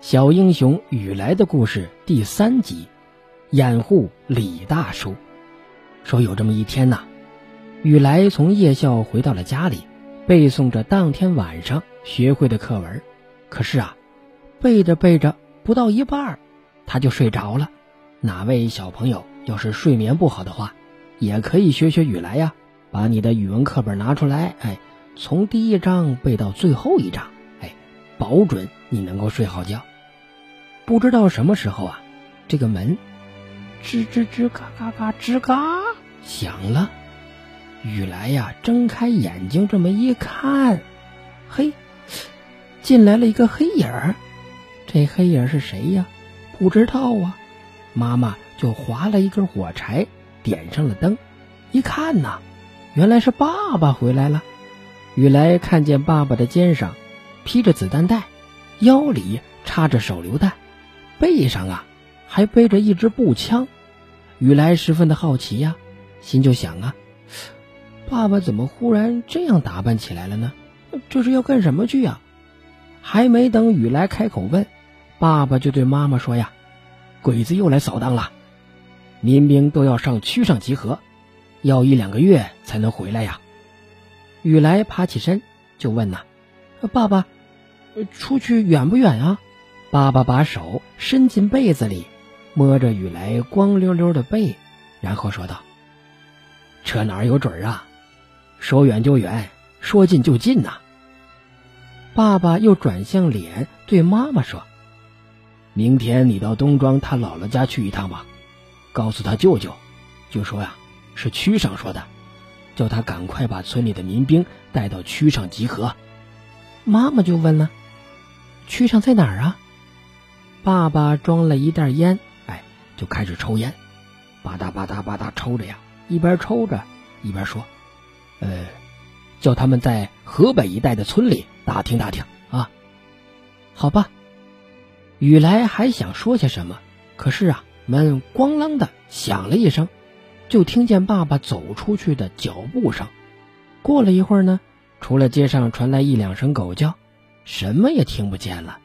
小英雄雨来的故事第三集，掩护李大叔。说有这么一天呐，雨来从夜校回到了家里，背诵着当天晚上学会的课文。可是啊，背着背着不到一半，他就睡着了。哪位小朋友要是睡眠不好的话，也可以学学雨来呀，把你的语文课本拿出来，哎，从第一章背到最后一章，哎，保准你能够睡好觉。不知道什么时候啊，这个门吱吱吱嘎嘎嘎吱嘎响了。雨来呀，睁开眼睛这么一看，嘿，进来了一个黑影儿。这黑影是谁呀？不知道啊。妈妈就划了一根火柴，点上了灯。一看呐，原来是爸爸回来了。雨来看见爸爸的肩上披着子弹袋，腰里插着手榴弹。背上啊，还背着一支步枪，雨来十分的好奇呀，心就想啊，爸爸怎么忽然这样打扮起来了呢？这是要干什么去呀？还没等雨来开口问，爸爸就对妈妈说呀：“鬼子又来扫荡了，民兵都要上区上集合，要一两个月才能回来呀。”雨来爬起身就问呐：“爸爸，出去远不远啊？”爸爸把手伸进被子里，摸着雨来光溜溜的背，然后说道：“这哪有准啊？说远就远，说近就近呐。”爸爸又转向脸对妈妈说：“明天你到东庄他姥姥家去一趟吧，告诉他舅舅，就说呀是区上说的，叫他赶快把村里的民兵带到区上集合。”妈妈就问了：“区上在哪儿啊？”爸爸装了一袋烟，哎，就开始抽烟，吧嗒吧嗒吧嗒抽着呀，一边抽着一边说：“呃，叫他们在河北一带的村里打听打听啊。”好吧，雨来还想说些什么，可是啊，门咣啷的响了一声，就听见爸爸走出去的脚步声。过了一会儿呢，除了街上传来一两声狗叫，什么也听不见了。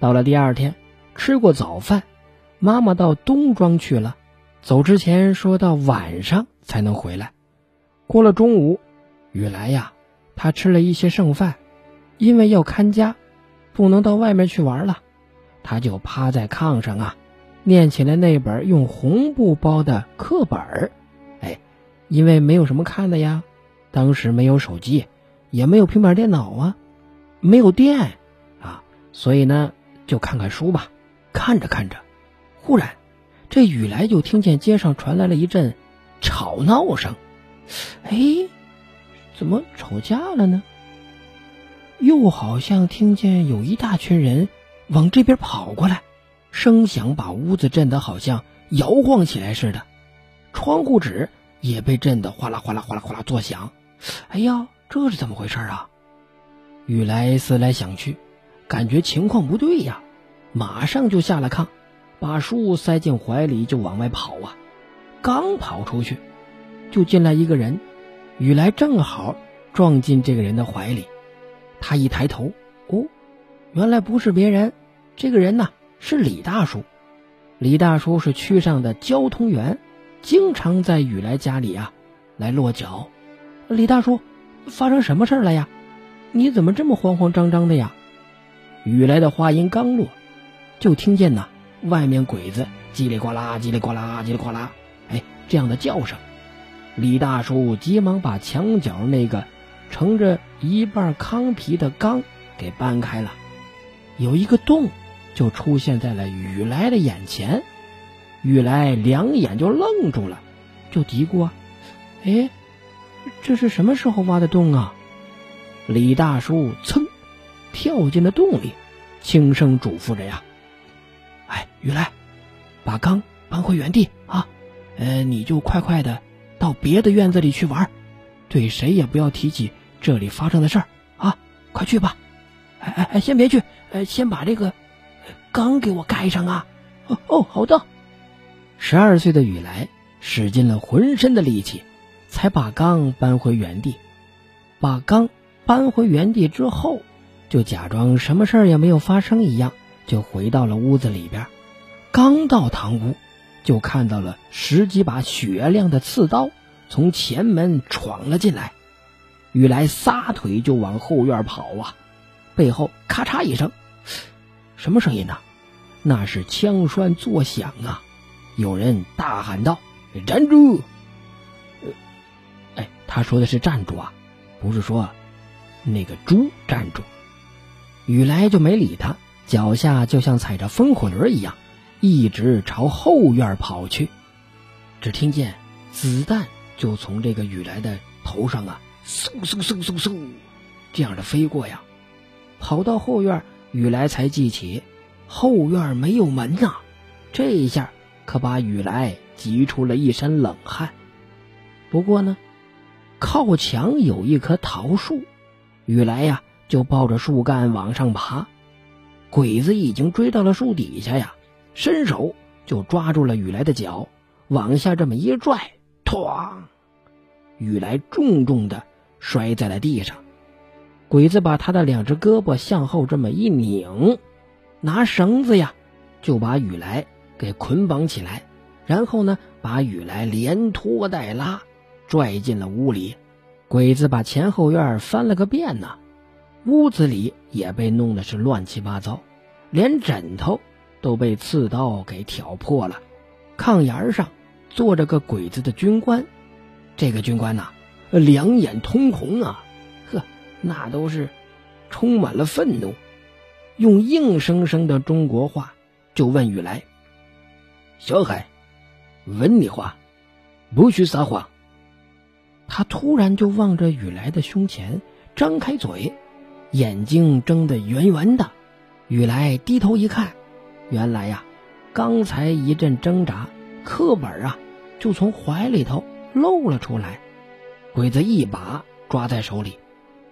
到了第二天，吃过早饭，妈妈到东庄去了。走之前说到晚上才能回来。过了中午，雨来呀，他吃了一些剩饭，因为要看家，不能到外面去玩了，他就趴在炕上啊，念起了那本用红布包的课本儿。哎，因为没有什么看的呀，当时没有手机，也没有平板电脑啊，没有电啊，所以呢。就看看书吧，看着看着，忽然，这雨来就听见街上传来了一阵吵闹声。哎，怎么吵架了呢？又好像听见有一大群人往这边跑过来，声响把屋子震得好像摇晃起来似的，窗户纸也被震得哗啦哗啦哗啦哗啦作响。哎呀，这是怎么回事啊？雨来思来想去。感觉情况不对呀，马上就下了炕，把书塞进怀里就往外跑啊。刚跑出去，就进来一个人，雨来正好撞进这个人的怀里。他一抬头，哦，原来不是别人，这个人呢是李大叔。李大叔是区上的交通员，经常在雨来家里啊来落脚。李大叔，发生什么事了呀？你怎么这么慌慌张张的呀？雨来的话音刚落，就听见呐，外面鬼子叽里呱啦、叽里呱啦、叽里呱啦，哎，这样的叫声。李大叔急忙把墙角那个盛着一半糠皮的缸给搬开了，有一个洞就出现在了雨来的眼前。雨来两眼就愣住了，就嘀咕啊：“哎，这是什么时候挖的洞啊？”李大叔噌。跳进了洞里，轻声嘱咐着呀：“哎，雨来，把缸搬回原地啊！呃，你就快快的到别的院子里去玩，对谁也不要提起这里发生的事儿啊！快去吧！哎哎哎，先别去，呃，先把这个缸给我盖上啊！哦哦，好的。”十二岁的雨来使尽了浑身的力气，才把缸搬回原地。把缸搬回原地之后。就假装什么事儿也没有发生一样，就回到了屋子里边。刚到堂屋，就看到了十几把雪亮的刺刀从前门闯了进来。雨来撒腿就往后院跑啊，背后咔嚓一声，什么声音呢？那是枪栓作响啊！有人大喊道：“站住！”哎，他说的是站住啊，不是说那个猪站住。雨来就没理他，脚下就像踩着风火轮一样，一直朝后院跑去。只听见子弹就从这个雨来的头上啊，嗖嗖嗖嗖嗖，这样的飞过呀。跑到后院，雨来才记起后院没有门呐。这一下可把雨来急出了一身冷汗。不过呢。靠墙有一棵桃树，雨来呀就抱着树干往上爬。鬼子已经追到了树底下呀，伸手就抓住了雨来的脚，往下这么一拽，哐！雨来重重的摔在了地上。鬼子把他的两只胳膊向后这么一拧，拿绳子呀就把雨来给捆绑起来，然后呢把雨来连拖带拉。拽进了屋里，鬼子把前后院翻了个遍呢，屋子里也被弄得是乱七八糟，连枕头都被刺刀给挑破了。炕沿上坐着个鬼子的军官，这个军官呐，两眼通红啊，呵，那都是充满了愤怒，用硬生生的中国话就问雨来：“小海，问你话，不许撒谎。”他突然就望着雨来的胸前，张开嘴，眼睛睁得圆圆的。雨来低头一看，原来呀，刚才一阵挣扎，课本啊就从怀里头露了出来。鬼子一把抓在手里，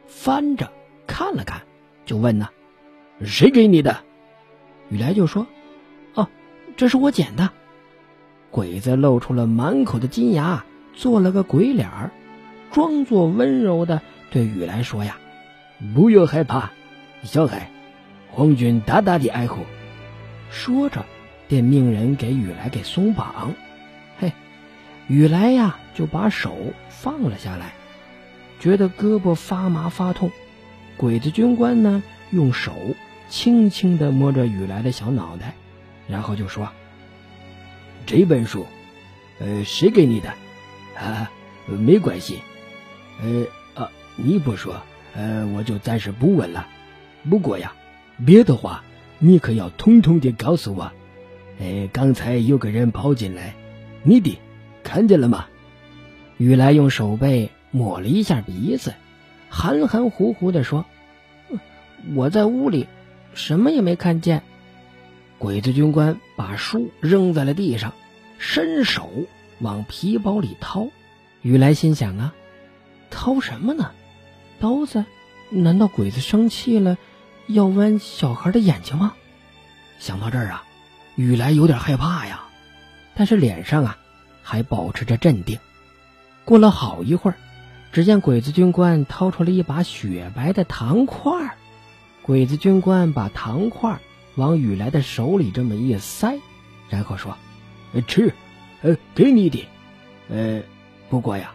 翻着看了看，就问呢：“谁给你的？”雨来就说：“哦，这是我捡的。”鬼子露出了满口的金牙，做了个鬼脸儿。装作温柔的对雨来说：“呀，不要害怕，小孩，皇军大大的爱护。”说着，便命人给雨来给松绑。嘿，雨来呀就把手放了下来，觉得胳膊发麻发痛。鬼子军官呢，用手轻轻的摸着雨来的小脑袋，然后就说：“这本书，呃，谁给你的？啊，没关系。”呃啊，你不说，呃，我就暂时不问了。不过呀，别的话你可要通通的告诉我。哎，刚才有个人跑进来，你的看见了吗？雨来用手背抹了一下鼻子，含含糊糊的说：“我在屋里，什么也没看见。”鬼子军官把书扔在了地上，伸手往皮包里掏。雨来心想啊。掏什么呢？刀子？难道鬼子生气了，要剜小孩的眼睛吗？想到这儿啊，雨来有点害怕呀，但是脸上啊还保持着镇定。过了好一会儿，只见鬼子军官掏出了一把雪白的糖块鬼子军官把糖块往雨来的手里这么一塞，然后说：“吃，呃，给你的。呃，不过呀。”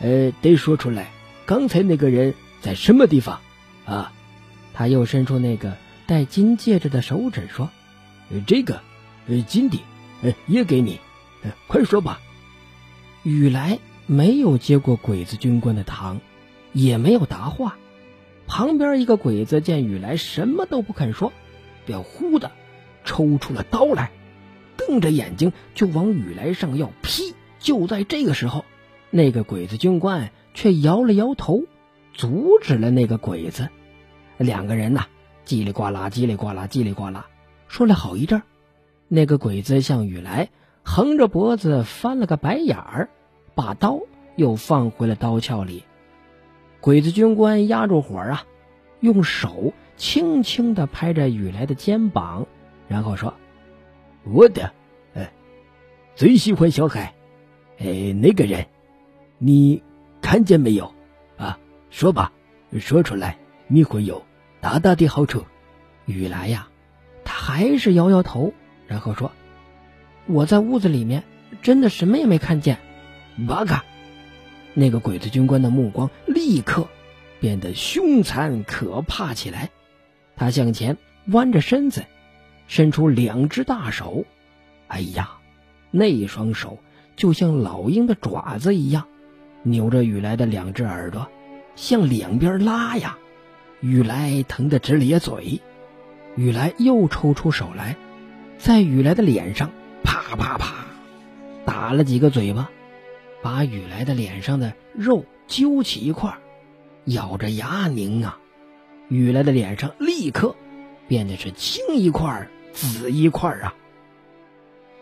呃，得说出来，刚才那个人在什么地方？啊，他又伸出那个戴金戒指的手指说：“这个，呃，金的，呃，也给你，呃，快说吧。”雨来没有接过鬼子军官的糖，也没有答话。旁边一个鬼子见雨来什么都不肯说，便忽的抽出了刀来，瞪着眼睛就往雨来上要劈。就在这个时候。那个鬼子军官却摇了摇头，阻止了那个鬼子。两个人呐，叽里呱啦，叽里呱啦，叽里呱啦，说了好一阵。那个鬼子向雨来横着脖子翻了个白眼儿，把刀又放回了刀鞘里。鬼子军官压住火啊，用手轻轻地拍着雨来的肩膀，然后说：“我的，呃，最喜欢小海，哎，那个人。”你看见没有？啊，说吧，说出来，你会有大大的好处。雨来呀，他还是摇摇头，然后说：“我在屋子里面，真的什么也没看见。”八嘎，那个鬼子军官的目光立刻变得凶残可怕起来。他向前弯着身子，伸出两只大手。哎呀，那双手就像老鹰的爪子一样，扭着雨来的两只耳朵，向两边拉呀。雨来疼得直咧嘴。雨来又抽出手来，在雨来的脸上啪啪啪打了几个嘴巴，把雨来的脸上的肉揪起一块，咬着牙拧啊。雨来的脸上立刻变得是青一块紫一块啊！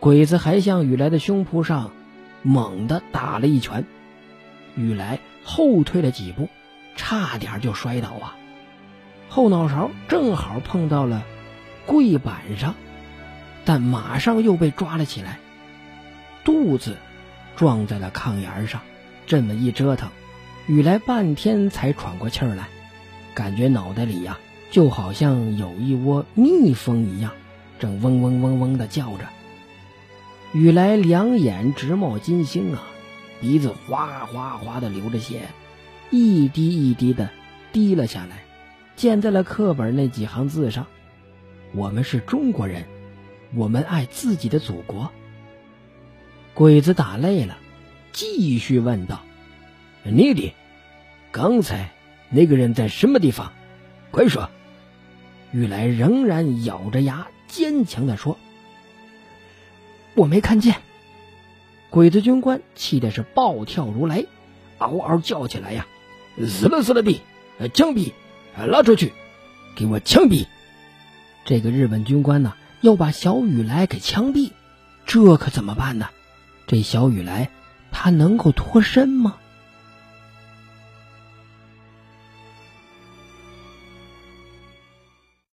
鬼子还向雨来的胸脯上猛地打了一拳，雨来后退了几步，差点就摔倒啊！后脑勺正好碰到了柜板上，但马上又被抓了起来，肚子撞在了炕沿上，这么一折腾，雨来半天才喘过气儿来。感觉脑袋里呀，就好像有一窝蜜蜂一样，正嗡嗡嗡嗡的叫着。雨来两眼直冒金星啊，鼻子哗哗哗的流着血，一滴一滴的滴了下来，溅在了课本那几行字上。我们是中国人，我们爱自己的祖国。鬼子打累了，继续问道：“你的刚才？”那个人在什么地方？快说！玉来仍然咬着牙，坚强的说：“我没看见。”鬼子军官气的是暴跳如雷，嗷嗷叫起来：“呀，死了死了的！枪毙！拉出去！给我枪毙！”这个日本军官呢，要把小雨来给枪毙，这可怎么办呢？这小雨来，他能够脱身吗？